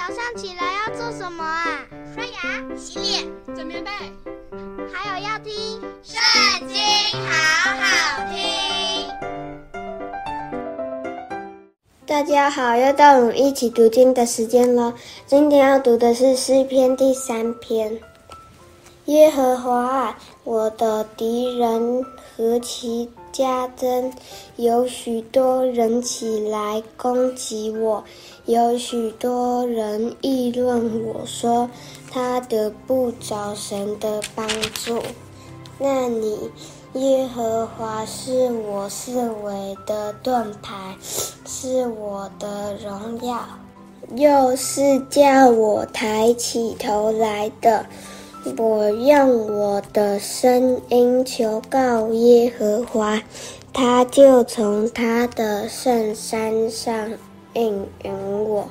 早上起来要做什么啊？刷牙、洗脸、整棉被，还有要听《圣经》，好好听。大家好，又到我们一起读经的时间了。今天要读的是诗篇第三篇。耶和华，我的敌人何其加增！有许多人起来攻击我，有许多人议论我说，他得不着神的帮助。那你，耶和华是我四围的盾牌，是我的荣耀，又是叫我抬起头来的。我用我的声音求告耶和华，他就从他的圣山上应允我。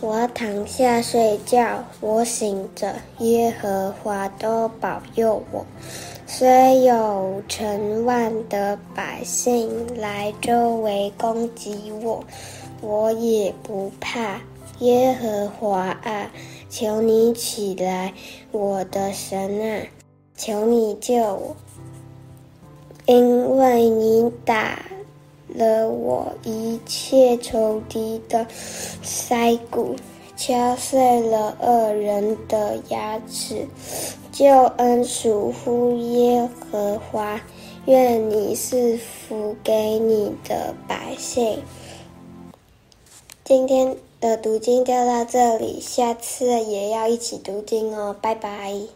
我躺下睡觉，我醒着，耶和华都保佑我。虽有成万的百姓来周围攻击我，我也不怕。耶和华啊，求你起来，我的神啊，求你救我，因为你打了我一切仇敌的腮骨，敲碎了恶人的牙齿。救恩属乎耶和华，愿你赐福给你的百姓。今天的读经就到这里，下次也要一起读经哦，拜拜。